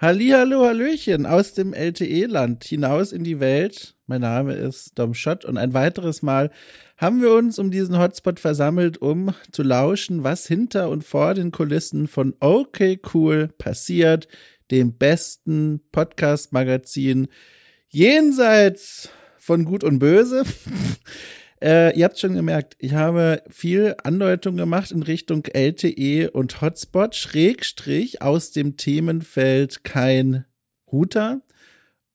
Hallihallo, Hallöchen aus dem LTE-Land hinaus in die Welt. Mein Name ist Dom Schott und ein weiteres Mal haben wir uns um diesen Hotspot versammelt, um zu lauschen, was hinter und vor den Kulissen von OK Cool passiert, dem besten Podcast-Magazin jenseits von Gut und Böse. Äh, ihr habt schon gemerkt, ich habe viel Andeutung gemacht in Richtung LTE und Hotspot, Schrägstrich aus dem Themenfeld kein Router.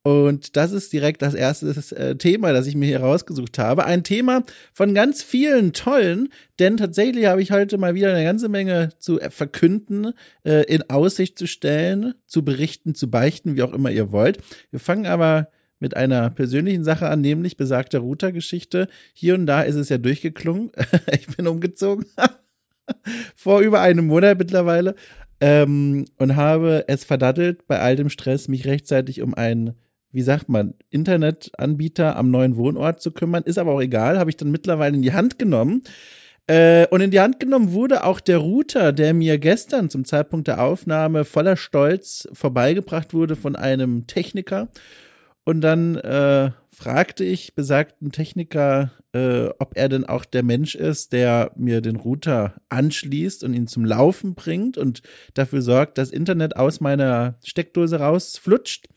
Und das ist direkt das erste äh, Thema, das ich mir hier rausgesucht habe. Ein Thema von ganz vielen tollen, denn tatsächlich habe ich heute mal wieder eine ganze Menge zu verkünden, äh, in Aussicht zu stellen, zu berichten, zu beichten, wie auch immer ihr wollt. Wir fangen aber mit einer persönlichen Sache an, nämlich besagter Router-Geschichte. Hier und da ist es ja durchgeklungen. ich bin umgezogen. Vor über einem Monat mittlerweile. Ähm, und habe es verdattelt, bei all dem Stress mich rechtzeitig um einen, wie sagt man, Internetanbieter am neuen Wohnort zu kümmern. Ist aber auch egal, habe ich dann mittlerweile in die Hand genommen. Äh, und in die Hand genommen wurde auch der Router, der mir gestern zum Zeitpunkt der Aufnahme voller Stolz vorbeigebracht wurde von einem Techniker. Und dann äh, fragte ich besagten Techniker, äh, ob er denn auch der Mensch ist, der mir den Router anschließt und ihn zum Laufen bringt und dafür sorgt, dass Internet aus meiner Steckdose rausflutscht.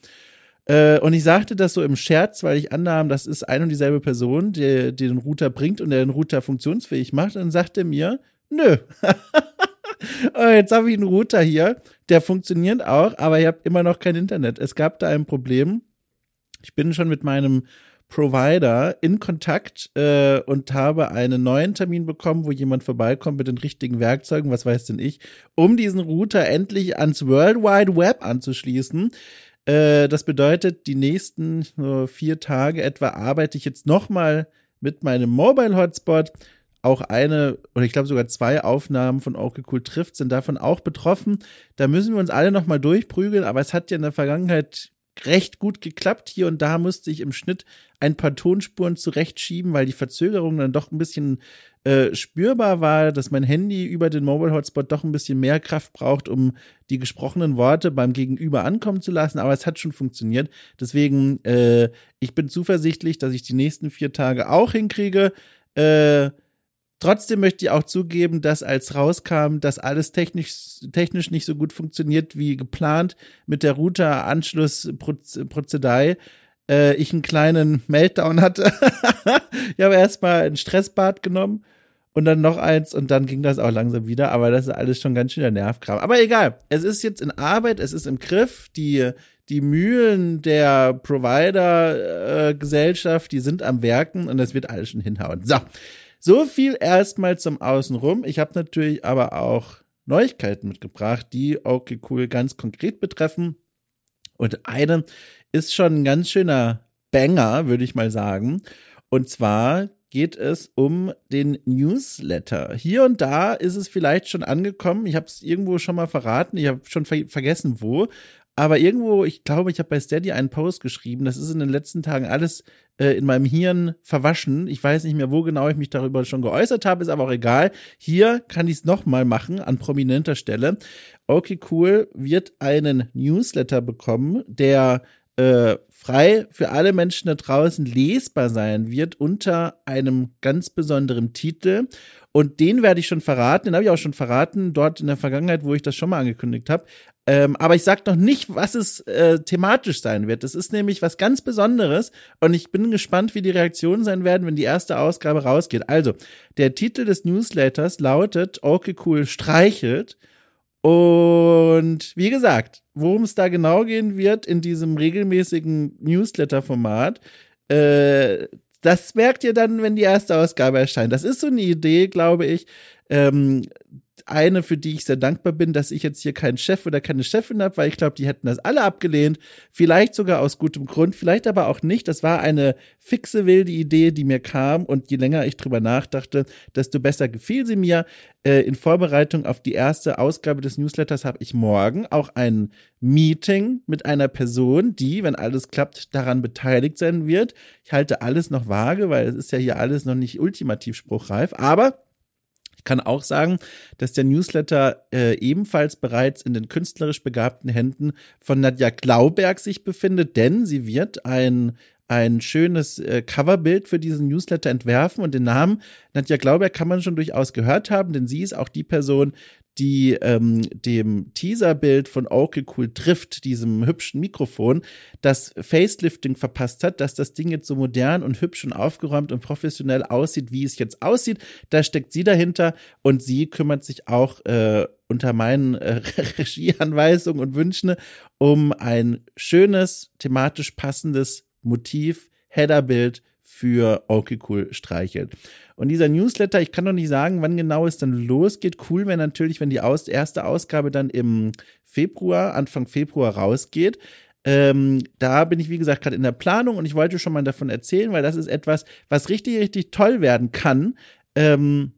Äh, und ich sagte das so im Scherz, weil ich annahm, das ist ein und dieselbe Person, die, die den Router bringt und der den Router funktionsfähig macht. Und sagte mir, nö. jetzt habe ich einen Router hier, der funktioniert auch, aber ihr habt immer noch kein Internet. Es gab da ein Problem ich bin schon mit meinem Provider in Kontakt äh, und habe einen neuen Termin bekommen, wo jemand vorbeikommt mit den richtigen Werkzeugen, was weiß denn ich, um diesen Router endlich ans World Wide Web anzuschließen. Äh, das bedeutet, die nächsten äh, vier Tage etwa arbeite ich jetzt nochmal mit meinem Mobile Hotspot. Auch eine oder ich glaube sogar zwei Aufnahmen von Okay Cool trifft sind davon auch betroffen. Da müssen wir uns alle nochmal durchprügeln, aber es hat ja in der Vergangenheit recht gut geklappt. Hier und da musste ich im Schnitt ein paar Tonspuren zurechtschieben, weil die Verzögerung dann doch ein bisschen äh, spürbar war, dass mein Handy über den Mobile Hotspot doch ein bisschen mehr Kraft braucht, um die gesprochenen Worte beim Gegenüber ankommen zu lassen. Aber es hat schon funktioniert. Deswegen, äh, ich bin zuversichtlich, dass ich die nächsten vier Tage auch hinkriege. Äh, Trotzdem möchte ich auch zugeben, dass als rauskam, dass alles technisch, technisch nicht so gut funktioniert wie geplant mit der Router-Anschlussprozedei, äh, ich einen kleinen Meltdown hatte. ich habe erstmal ein Stressbad genommen und dann noch eins und dann ging das auch langsam wieder, aber das ist alles schon ganz schön der Nervkram. Aber egal, es ist jetzt in Arbeit, es ist im Griff, die, die Mühlen der Provider-Gesellschaft, äh, die sind am Werken und das wird alles schon hinhauen. So. So viel erstmal zum Außenrum. Ich habe natürlich aber auch Neuigkeiten mitgebracht, die okay cool ganz konkret betreffen. Und eine ist schon ein ganz schöner Banger, würde ich mal sagen. Und zwar geht es um den Newsletter. Hier und da ist es vielleicht schon angekommen. Ich habe es irgendwo schon mal verraten. Ich habe schon ver vergessen, wo. Aber irgendwo, ich glaube, ich habe bei Steady einen Post geschrieben. Das ist in den letzten Tagen alles äh, in meinem Hirn verwaschen. Ich weiß nicht mehr, wo genau ich mich darüber schon geäußert habe, ist aber auch egal. Hier kann ich es nochmal machen an prominenter Stelle. Okay, cool, wird einen Newsletter bekommen, der äh, frei für alle Menschen da draußen lesbar sein wird unter einem ganz besonderen Titel. Und den werde ich schon verraten, den habe ich auch schon verraten, dort in der Vergangenheit, wo ich das schon mal angekündigt habe. Ähm, aber ich sage noch nicht, was es äh, thematisch sein wird. Das ist nämlich was ganz Besonderes und ich bin gespannt, wie die Reaktionen sein werden, wenn die erste Ausgabe rausgeht. Also, der Titel des Newsletters lautet Okay cool streichelt. Und wie gesagt, worum es da genau gehen wird in diesem regelmäßigen Newsletter-Format, äh, das merkt ihr dann, wenn die erste Ausgabe erscheint. Das ist so eine Idee, glaube ich, ähm, eine, für die ich sehr dankbar bin, dass ich jetzt hier keinen Chef oder keine Chefin habe, weil ich glaube, die hätten das alle abgelehnt. Vielleicht sogar aus gutem Grund, vielleicht aber auch nicht. Das war eine fixe, wilde Idee, die mir kam und je länger ich drüber nachdachte, desto besser gefiel sie mir. Äh, in Vorbereitung auf die erste Ausgabe des Newsletters habe ich morgen auch ein Meeting mit einer Person, die, wenn alles klappt, daran beteiligt sein wird. Ich halte alles noch vage, weil es ist ja hier alles noch nicht ultimativ spruchreif, aber kann auch sagen, dass der Newsletter äh, ebenfalls bereits in den künstlerisch begabten Händen von Nadja Glauberg sich befindet, denn sie wird ein ein schönes äh, Coverbild für diesen Newsletter entwerfen und den Namen Nadja Glauberg kann man schon durchaus gehört haben, denn sie ist auch die Person, die ähm, dem Teaserbild von Okay Cool trifft, diesem hübschen Mikrofon, das Facelifting verpasst hat, dass das Ding jetzt so modern und hübsch und aufgeräumt und professionell aussieht, wie es jetzt aussieht. Da steckt sie dahinter und sie kümmert sich auch äh, unter meinen äh, Regieanweisungen und Wünschen um ein schönes, thematisch passendes Motiv, Headerbild für Okay Cool streicheln. Und dieser Newsletter, ich kann noch nicht sagen, wann genau es dann losgeht. Cool wäre natürlich, wenn die aus, erste Ausgabe dann im Februar, Anfang Februar rausgeht. Ähm, da bin ich, wie gesagt, gerade in der Planung und ich wollte schon mal davon erzählen, weil das ist etwas, was richtig, richtig toll werden kann. Ähm,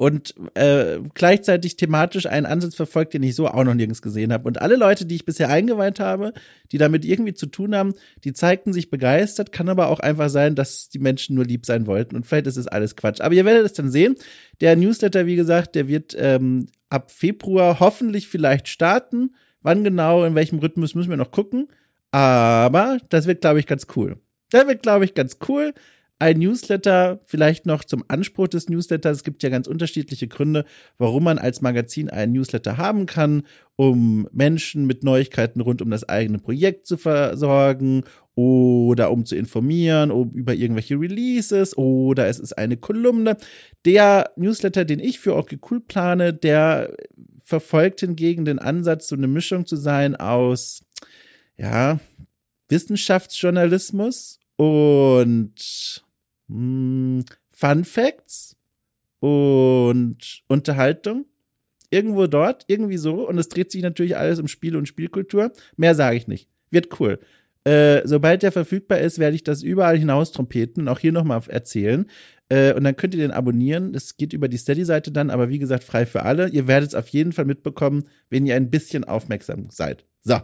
und äh, gleichzeitig thematisch einen Ansatz verfolgt, den ich so auch noch nirgends gesehen habe. Und alle Leute, die ich bisher eingeweiht habe, die damit irgendwie zu tun haben, die zeigten sich begeistert. Kann aber auch einfach sein, dass die Menschen nur lieb sein wollten. Und vielleicht ist es alles Quatsch. Aber ihr werdet es dann sehen. Der Newsletter, wie gesagt, der wird ähm, ab Februar hoffentlich vielleicht starten. Wann genau, in welchem Rhythmus müssen wir noch gucken. Aber das wird, glaube ich, ganz cool. Das wird, glaube ich, ganz cool ein Newsletter, vielleicht noch zum Anspruch des Newsletters. Es gibt ja ganz unterschiedliche Gründe, warum man als Magazin einen Newsletter haben kann, um Menschen mit Neuigkeiten rund um das eigene Projekt zu versorgen oder um zu informieren um, über irgendwelche Releases oder es ist eine Kolumne. Der Newsletter, den ich für okay cool plane, der verfolgt hingegen den Ansatz, so eine Mischung zu sein aus, ja, Wissenschaftsjournalismus und hm, Fun Facts und Unterhaltung. Irgendwo dort, irgendwie so. Und es dreht sich natürlich alles um Spiele und Spielkultur. Mehr sage ich nicht. Wird cool. Äh, sobald der verfügbar ist, werde ich das überall hinaus trompeten und auch hier nochmal erzählen. Äh, und dann könnt ihr den abonnieren. Es geht über die Steady-Seite dann, aber wie gesagt, frei für alle. Ihr werdet es auf jeden Fall mitbekommen, wenn ihr ein bisschen aufmerksam seid. So.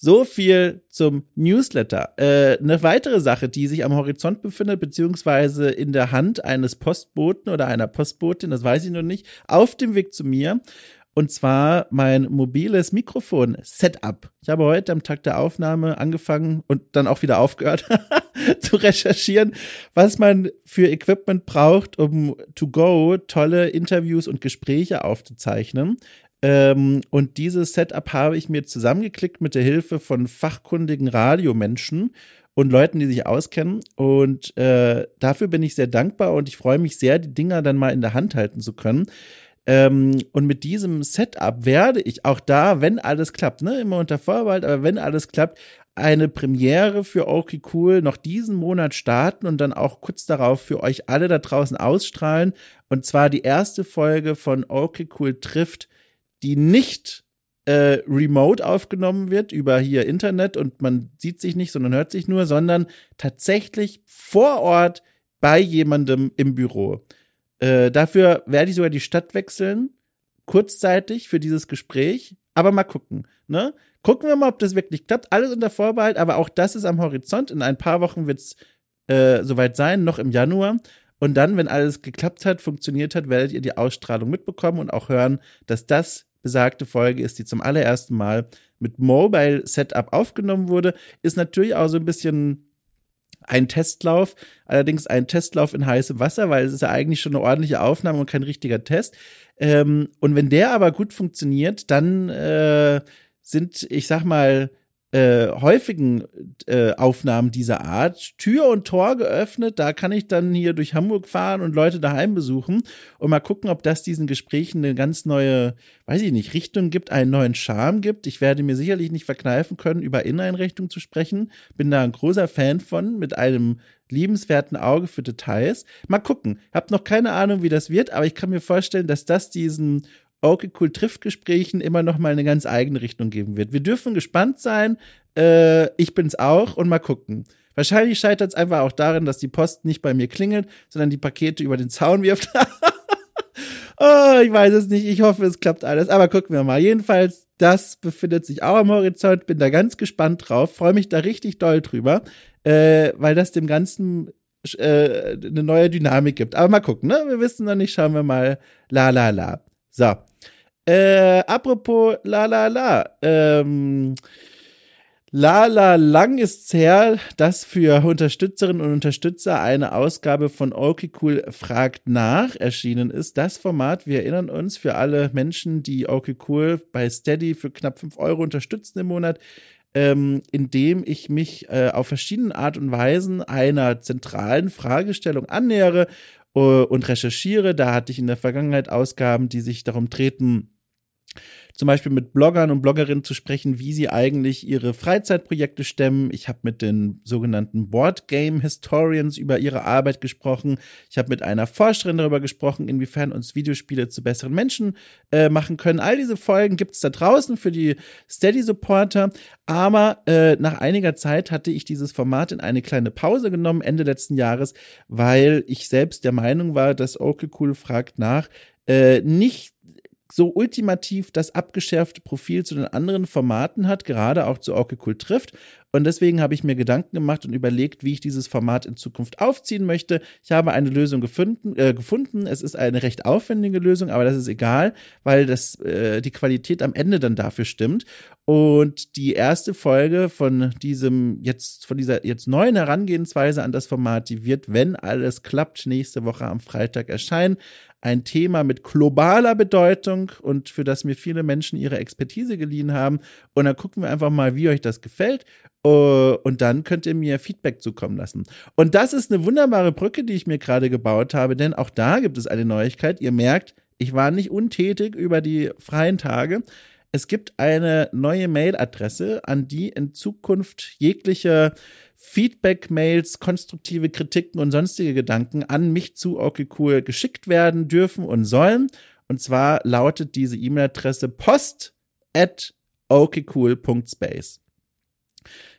So viel zum Newsletter. Äh, eine weitere Sache, die sich am Horizont befindet, beziehungsweise in der Hand eines Postboten oder einer Postbotin, das weiß ich noch nicht, auf dem Weg zu mir. Und zwar mein mobiles Mikrofon-Setup. Ich habe heute am Tag der Aufnahme angefangen und dann auch wieder aufgehört zu recherchieren, was man für Equipment braucht, um to go tolle Interviews und Gespräche aufzuzeichnen. Ähm, und dieses Setup habe ich mir zusammengeklickt mit der Hilfe von fachkundigen Radiomenschen und Leuten, die sich auskennen. Und äh, dafür bin ich sehr dankbar und ich freue mich sehr, die Dinger dann mal in der Hand halten zu können. Ähm, und mit diesem Setup werde ich auch da, wenn alles klappt, ne, immer unter Vorbehalt, aber wenn alles klappt, eine Premiere für Okay Cool noch diesen Monat starten und dann auch kurz darauf für euch alle da draußen ausstrahlen. Und zwar die erste Folge von Okay Cool trifft die nicht äh, remote aufgenommen wird über hier Internet und man sieht sich nicht, sondern hört sich nur, sondern tatsächlich vor Ort bei jemandem im Büro. Äh, dafür werde ich sogar die Stadt wechseln, kurzzeitig für dieses Gespräch, aber mal gucken. Ne? Gucken wir mal, ob das wirklich klappt. Alles unter Vorbehalt, aber auch das ist am Horizont. In ein paar Wochen wird es äh, soweit sein, noch im Januar. Und dann, wenn alles geklappt hat, funktioniert hat, werdet ihr die Ausstrahlung mitbekommen und auch hören, dass das besagte Folge ist, die zum allerersten Mal mit Mobile Setup aufgenommen wurde, ist natürlich auch so ein bisschen ein Testlauf, allerdings ein Testlauf in heißem Wasser, weil es ist ja eigentlich schon eine ordentliche Aufnahme und kein richtiger Test. Ähm, und wenn der aber gut funktioniert, dann äh, sind, ich sag mal, äh, häufigen äh, Aufnahmen dieser Art Tür und Tor geöffnet. Da kann ich dann hier durch Hamburg fahren und Leute daheim besuchen und mal gucken, ob das diesen Gesprächen eine ganz neue, weiß ich nicht, Richtung gibt, einen neuen Charme gibt. Ich werde mir sicherlich nicht verkneifen können, über Inneneinrichtungen zu sprechen. Bin da ein großer Fan von, mit einem liebenswerten Auge für Details. Mal gucken. Hab noch keine Ahnung, wie das wird, aber ich kann mir vorstellen, dass das diesen Okay Cool trifft Gesprächen immer noch mal eine ganz eigene Richtung geben wird. Wir dürfen gespannt sein. Äh, ich bin's auch und mal gucken. Wahrscheinlich scheitert es einfach auch darin, dass die Post nicht bei mir klingelt, sondern die Pakete über den Zaun wirft. oh, ich weiß es nicht. Ich hoffe, es klappt alles. Aber gucken wir mal. Jedenfalls, das befindet sich auch am Horizont. Bin da ganz gespannt drauf. Freue mich da richtig doll drüber, äh, weil das dem Ganzen äh, eine neue Dynamik gibt. Aber mal gucken, ne? Wir wissen noch nicht, schauen wir mal. La la la. So. Äh, apropos la la la. Ähm, Lala lang ist's her, dass für Unterstützerinnen und Unterstützer eine Ausgabe von Okay Cool fragt nach erschienen ist. Das Format, wir erinnern uns, für alle Menschen, die Okay Cool bei Steady für knapp fünf Euro unterstützen im Monat, ähm, indem ich mich äh, auf verschiedene Art und Weisen einer zentralen Fragestellung annähere äh, und recherchiere. Da hatte ich in der Vergangenheit Ausgaben, die sich darum treten, zum Beispiel mit Bloggern und Bloggerinnen zu sprechen, wie sie eigentlich ihre Freizeitprojekte stemmen. Ich habe mit den sogenannten Board Game Historians über ihre Arbeit gesprochen. Ich habe mit einer Forscherin darüber gesprochen, inwiefern uns Videospiele zu besseren Menschen äh, machen können. All diese Folgen gibt es da draußen für die Steady-Supporter. Aber äh, nach einiger Zeit hatte ich dieses Format in eine kleine Pause genommen, Ende letzten Jahres, weil ich selbst der Meinung war, dass Okay Cool fragt nach, äh, nicht so ultimativ das abgeschärfte Profil zu den anderen Formaten hat, gerade auch zu Orke Cool trifft. Und deswegen habe ich mir Gedanken gemacht und überlegt, wie ich dieses Format in Zukunft aufziehen möchte. Ich habe eine Lösung gefunden. Äh, gefunden. Es ist eine recht aufwendige Lösung, aber das ist egal, weil das äh, die Qualität am Ende dann dafür stimmt. Und die erste Folge von diesem jetzt von dieser jetzt neuen Herangehensweise an das Format, die wird, wenn alles klappt, nächste Woche am Freitag erscheinen ein Thema mit globaler Bedeutung und für das mir viele Menschen ihre Expertise geliehen haben. Und dann gucken wir einfach mal, wie euch das gefällt. Äh, und dann könnt ihr mir Feedback zukommen lassen. Und das ist eine wunderbare Brücke, die ich mir gerade gebaut habe, denn auch da gibt es eine Neuigkeit. Ihr merkt, ich war nicht untätig über die freien Tage. Es gibt eine neue Mailadresse, an die in Zukunft jegliche Feedback-Mails, konstruktive Kritiken und sonstige Gedanken an mich zu cool geschickt werden dürfen und sollen. Und zwar lautet diese E-Mail-Adresse post at okcool.space.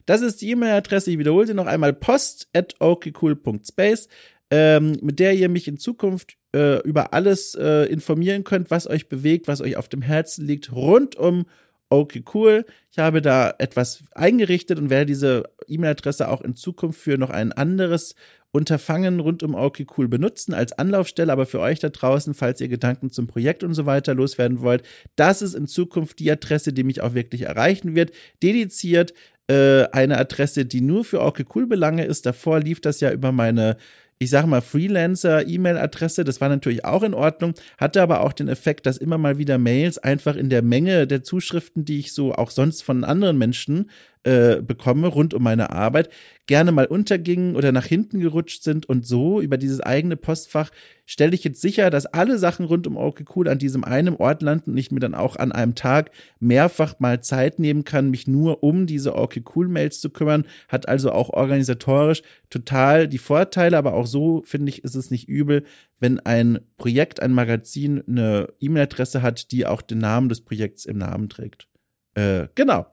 Das ist die E-Mail-Adresse, ich wiederhole sie noch einmal, post at okcool.space, ähm, mit der ihr mich in Zukunft äh, über alles äh, informieren könnt, was euch bewegt, was euch auf dem Herzen liegt, rund um okay, cool. Ich habe da etwas eingerichtet und werde diese E-Mail-Adresse auch in Zukunft für noch ein anderes Unterfangen rund um okay, cool benutzen als Anlaufstelle. Aber für euch da draußen, falls ihr Gedanken zum Projekt und so weiter loswerden wollt, das ist in Zukunft die Adresse, die mich auch wirklich erreichen wird. Dediziert äh, eine Adresse, die nur für okay, cool Belange ist. Davor lief das ja über meine ich sage mal, Freelancer-E-Mail-Adresse, das war natürlich auch in Ordnung, hatte aber auch den Effekt, dass immer mal wieder Mails einfach in der Menge der Zuschriften, die ich so auch sonst von anderen Menschen äh, bekomme rund um meine Arbeit, gerne mal untergingen oder nach hinten gerutscht sind. Und so über dieses eigene Postfach stelle ich jetzt sicher, dass alle Sachen rund um okay cool an diesem einen Ort landen und ich mir dann auch an einem Tag mehrfach mal Zeit nehmen kann, mich nur um diese okay cool Mails zu kümmern. Hat also auch organisatorisch total die Vorteile, aber auch so finde ich, ist es nicht übel, wenn ein Projekt, ein Magazin eine E-Mail-Adresse hat, die auch den Namen des Projekts im Namen trägt. Äh, genau.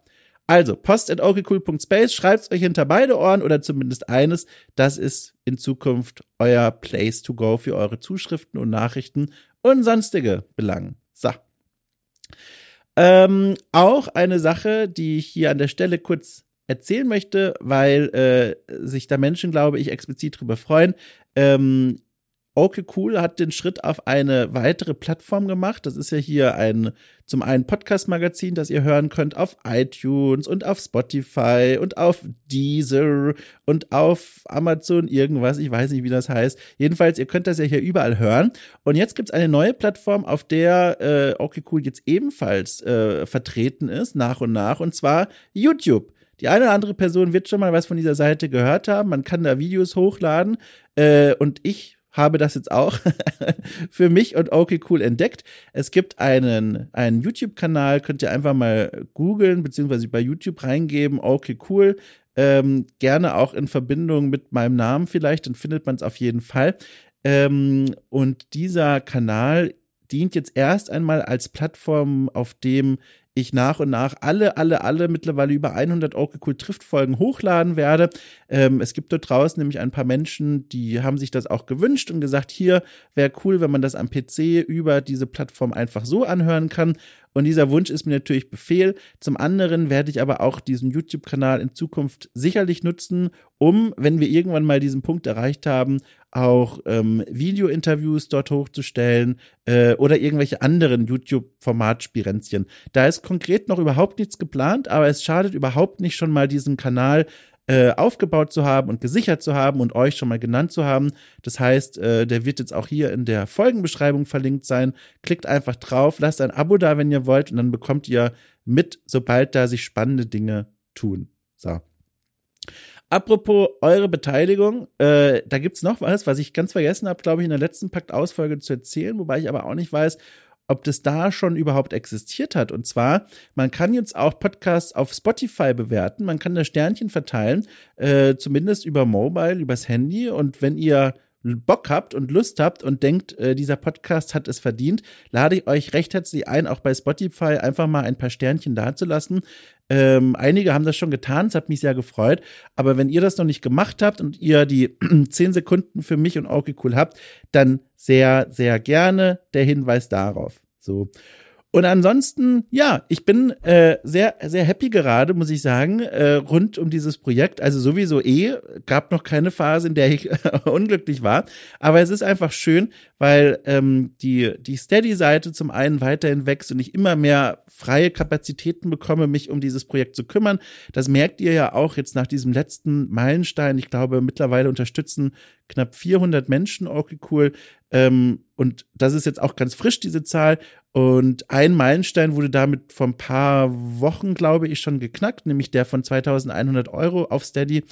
Also, post at okcool.space, schreibt's euch hinter beide Ohren oder zumindest eines. Das ist in Zukunft euer Place to go für eure Zuschriften und Nachrichten und sonstige Belangen. So. Ähm, auch eine Sache, die ich hier an der Stelle kurz erzählen möchte, weil äh, sich da Menschen, glaube ich, explizit drüber freuen. Ähm, Okay Cool hat den Schritt auf eine weitere Plattform gemacht. Das ist ja hier ein zum einen Podcast-Magazin, das ihr hören könnt auf iTunes und auf Spotify und auf Deezer und auf Amazon irgendwas. Ich weiß nicht, wie das heißt. Jedenfalls, ihr könnt das ja hier überall hören. Und jetzt gibt's eine neue Plattform, auf der äh, Okay Cool jetzt ebenfalls äh, vertreten ist, nach und nach, und zwar YouTube. Die eine oder andere Person wird schon mal was von dieser Seite gehört haben. Man kann da Videos hochladen. Äh, und ich habe das jetzt auch für mich und okay cool entdeckt. Es gibt einen, einen YouTube-Kanal, könnt ihr einfach mal googeln, beziehungsweise bei YouTube reingeben, okay cool. Ähm, gerne auch in Verbindung mit meinem Namen vielleicht, dann findet man es auf jeden Fall. Ähm, und dieser Kanal dient jetzt erst einmal als Plattform, auf dem ich nach und nach alle, alle, alle mittlerweile über 100 okay cool trifft Folgen hochladen werde. Ähm, es gibt dort draußen nämlich ein paar Menschen, die haben sich das auch gewünscht und gesagt, hier wäre cool, wenn man das am PC über diese Plattform einfach so anhören kann. Und dieser Wunsch ist mir natürlich Befehl. Zum anderen werde ich aber auch diesen YouTube-Kanal in Zukunft sicherlich nutzen, um, wenn wir irgendwann mal diesen Punkt erreicht haben, auch ähm, Video-Interviews dort hochzustellen äh, oder irgendwelche anderen YouTube-Formatspirenzchen. Da ist konkret noch überhaupt nichts geplant, aber es schadet überhaupt nicht schon mal diesen Kanal äh, aufgebaut zu haben und gesichert zu haben und euch schon mal genannt zu haben. Das heißt, äh, der wird jetzt auch hier in der Folgenbeschreibung verlinkt sein. Klickt einfach drauf, lasst ein Abo da, wenn ihr wollt, und dann bekommt ihr mit, sobald da sich spannende Dinge tun. So. Apropos eure Beteiligung, äh, da gibt's noch was, was ich ganz vergessen habe, glaube ich, in der letzten Pakt-Ausfolge zu erzählen, wobei ich aber auch nicht weiß, ob das da schon überhaupt existiert hat. Und zwar, man kann jetzt auch Podcasts auf Spotify bewerten, man kann da Sternchen verteilen, äh, zumindest über Mobile, übers Handy. Und wenn ihr Bock habt und Lust habt und denkt, äh, dieser Podcast hat es verdient, lade ich euch recht herzlich ein, auch bei Spotify einfach mal ein paar Sternchen dazulassen. Ähm, einige haben das schon getan, es hat mich sehr gefreut. Aber wenn ihr das noch nicht gemacht habt und ihr die zehn Sekunden für mich und okay cool habt, dann sehr, sehr gerne der Hinweis darauf. So. Und ansonsten, ja, ich bin äh, sehr, sehr happy gerade, muss ich sagen, äh, rund um dieses Projekt. Also sowieso eh, gab noch keine Phase, in der ich unglücklich war. Aber es ist einfach schön, weil ähm, die, die Steady-Seite zum einen weiterhin wächst und ich immer mehr freie Kapazitäten bekomme, mich um dieses Projekt zu kümmern. Das merkt ihr ja auch jetzt nach diesem letzten Meilenstein. Ich glaube, mittlerweile unterstützen knapp 400 Menschen okay cool. Ähm, und das ist jetzt auch ganz frisch, diese Zahl. Und ein Meilenstein wurde damit vor ein paar Wochen, glaube ich, schon geknackt, nämlich der von 2100 Euro auf Steady.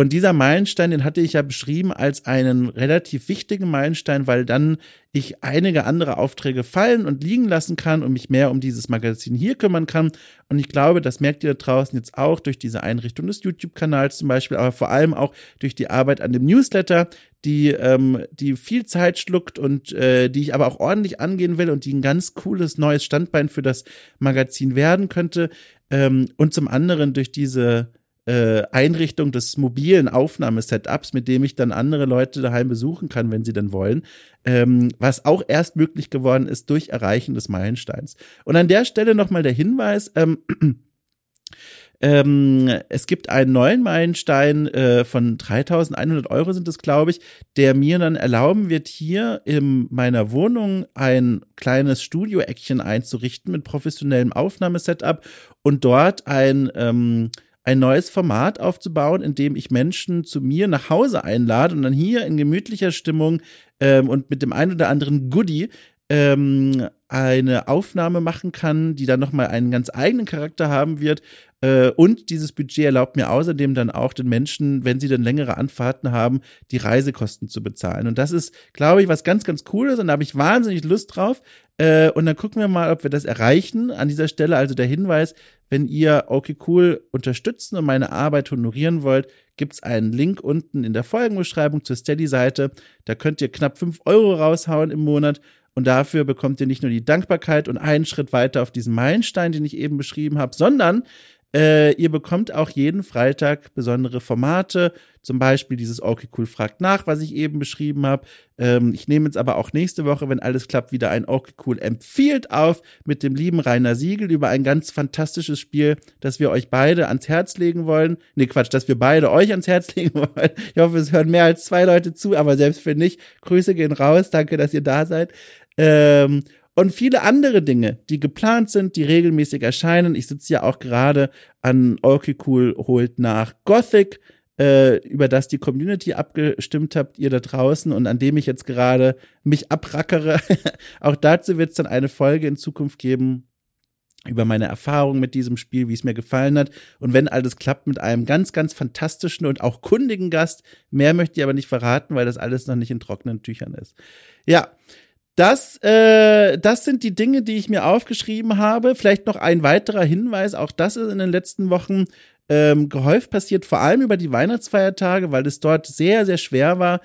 Und dieser Meilenstein, den hatte ich ja beschrieben als einen relativ wichtigen Meilenstein, weil dann ich einige andere Aufträge fallen und liegen lassen kann und mich mehr um dieses Magazin hier kümmern kann. Und ich glaube, das merkt ihr da draußen jetzt auch durch diese Einrichtung des YouTube-Kanals zum Beispiel, aber vor allem auch durch die Arbeit an dem Newsletter, die, ähm, die viel Zeit schluckt und äh, die ich aber auch ordentlich angehen will und die ein ganz cooles neues Standbein für das Magazin werden könnte. Ähm, und zum anderen durch diese äh, Einrichtung des mobilen Aufnahmesetups, mit dem ich dann andere Leute daheim besuchen kann, wenn sie dann wollen, ähm, was auch erst möglich geworden ist durch Erreichen des Meilensteins. Und an der Stelle nochmal der Hinweis, ähm, ähm, es gibt einen neuen Meilenstein äh, von 3100 Euro sind es, glaube ich, der mir dann erlauben wird, hier in meiner Wohnung ein kleines Studio-Eckchen einzurichten mit professionellem Aufnahmesetup und dort ein ähm, ein neues Format aufzubauen, in dem ich Menschen zu mir nach Hause einlade und dann hier in gemütlicher Stimmung ähm, und mit dem ein oder anderen Goodie ähm, eine Aufnahme machen kann, die dann nochmal einen ganz eigenen Charakter haben wird. Äh, und dieses Budget erlaubt mir außerdem dann auch den Menschen, wenn sie dann längere Anfahrten haben, die Reisekosten zu bezahlen. Und das ist, glaube ich, was ganz, ganz Cooles und da habe ich wahnsinnig Lust drauf. Äh, und dann gucken wir mal, ob wir das erreichen. An dieser Stelle also der Hinweis, wenn ihr okay cool unterstützen und meine Arbeit honorieren wollt, gibt's einen Link unten in der Folgenbeschreibung zur Steady-Seite. Da könnt ihr knapp fünf Euro raushauen im Monat und dafür bekommt ihr nicht nur die Dankbarkeit und einen Schritt weiter auf diesen Meilenstein, den ich eben beschrieben habe, sondern äh, ihr bekommt auch jeden Freitag besondere Formate, zum Beispiel dieses Okay Cool fragt nach, was ich eben beschrieben habe. Ähm, ich nehme jetzt aber auch nächste Woche, wenn alles klappt, wieder ein Okay Cool empfiehlt auf mit dem lieben Rainer Siegel über ein ganz fantastisches Spiel, das wir euch beide ans Herz legen wollen. Nee, Quatsch, dass wir beide euch ans Herz legen wollen. Ich hoffe, es hören mehr als zwei Leute zu, aber selbst für nicht. Grüße gehen raus. Danke, dass ihr da seid. Ähm, und viele andere Dinge, die geplant sind, die regelmäßig erscheinen. Ich sitze ja auch gerade an Cool holt nach Gothic, äh, über das die Community abgestimmt habt, ihr da draußen und an dem ich jetzt gerade mich abrackere. auch dazu wird es dann eine Folge in Zukunft geben über meine Erfahrung mit diesem Spiel, wie es mir gefallen hat. Und wenn alles klappt mit einem ganz, ganz fantastischen und auch kundigen Gast. Mehr möchte ich aber nicht verraten, weil das alles noch nicht in trockenen Tüchern ist. Ja, das, äh, das sind die Dinge, die ich mir aufgeschrieben habe. Vielleicht noch ein weiterer Hinweis. Auch das ist in den letzten Wochen ähm, gehäuft passiert, vor allem über die Weihnachtsfeiertage, weil es dort sehr, sehr schwer war,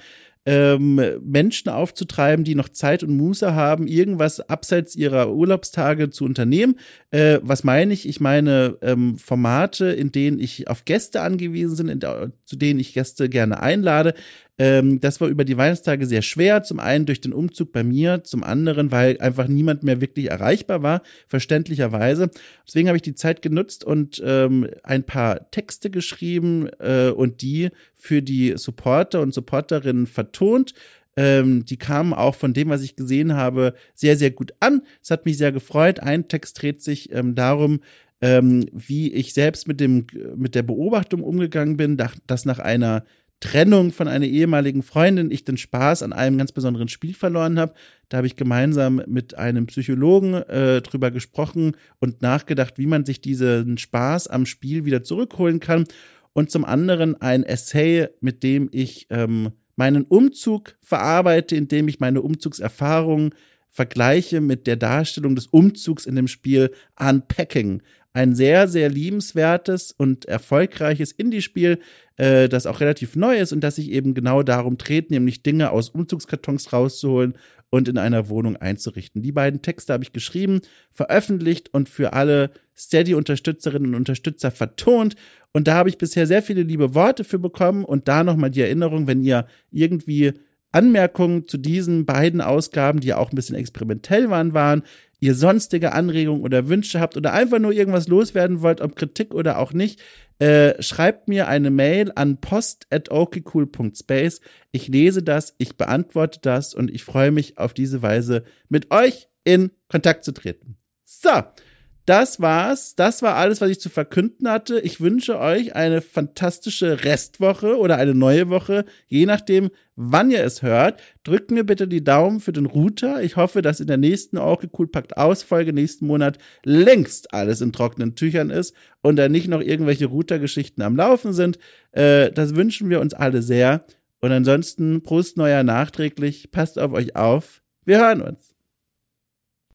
ähm, Menschen aufzutreiben, die noch Zeit und Muße haben, irgendwas abseits ihrer Urlaubstage zu unternehmen. Äh, was meine ich? Ich meine ähm, Formate, in denen ich auf Gäste angewiesen bin, in, zu denen ich Gäste gerne einlade. Ähm, das war über die Weihnachtstage sehr schwer. Zum einen durch den Umzug bei mir, zum anderen, weil einfach niemand mehr wirklich erreichbar war, verständlicherweise. Deswegen habe ich die Zeit genutzt und ähm, ein paar Texte geschrieben äh, und die für die Supporter und Supporterinnen vertont. Ähm, die kamen auch von dem, was ich gesehen habe, sehr, sehr gut an. Es hat mich sehr gefreut. Ein Text dreht sich ähm, darum, ähm, wie ich selbst mit dem, mit der Beobachtung umgegangen bin, dass nach einer Trennung von einer ehemaligen Freundin ich den Spaß an einem ganz besonderen Spiel verloren habe. Da habe ich gemeinsam mit einem Psychologen äh, drüber gesprochen und nachgedacht, wie man sich diesen Spaß am Spiel wieder zurückholen kann. Und zum anderen ein Essay, mit dem ich ähm, meinen Umzug verarbeite, indem ich meine Umzugserfahrungen vergleiche mit der Darstellung des Umzugs in dem Spiel Unpacking. Ein sehr, sehr liebenswertes und erfolgreiches Indie-Spiel, äh, das auch relativ neu ist und das sich eben genau darum dreht, nämlich Dinge aus Umzugskartons rauszuholen und in einer Wohnung einzurichten. Die beiden Texte habe ich geschrieben, veröffentlicht und für alle Steady-Unterstützerinnen und Unterstützer vertont. Und da habe ich bisher sehr viele liebe Worte für bekommen und da nochmal die Erinnerung, wenn ihr irgendwie Anmerkungen zu diesen beiden Ausgaben, die ja auch ein bisschen experimentell waren, waren, ihr sonstige Anregungen oder Wünsche habt oder einfach nur irgendwas loswerden wollt, ob Kritik oder auch nicht, äh, schreibt mir eine Mail an post.okcool.space. Ich lese das, ich beantworte das und ich freue mich auf diese Weise mit euch in Kontakt zu treten. So, das war's. Das war alles, was ich zu verkünden hatte. Ich wünsche euch eine fantastische Restwoche oder eine neue Woche, je nachdem, wann ihr es hört. Drückt mir bitte die Daumen für den Router. Ich hoffe, dass in der nächsten Orky Cool Pakt Ausfolge nächsten Monat längst alles in trockenen Tüchern ist und da nicht noch irgendwelche Router-Geschichten am Laufen sind. Äh, das wünschen wir uns alle sehr. Und ansonsten Prost neuer nachträglich. Passt auf euch auf. Wir hören uns.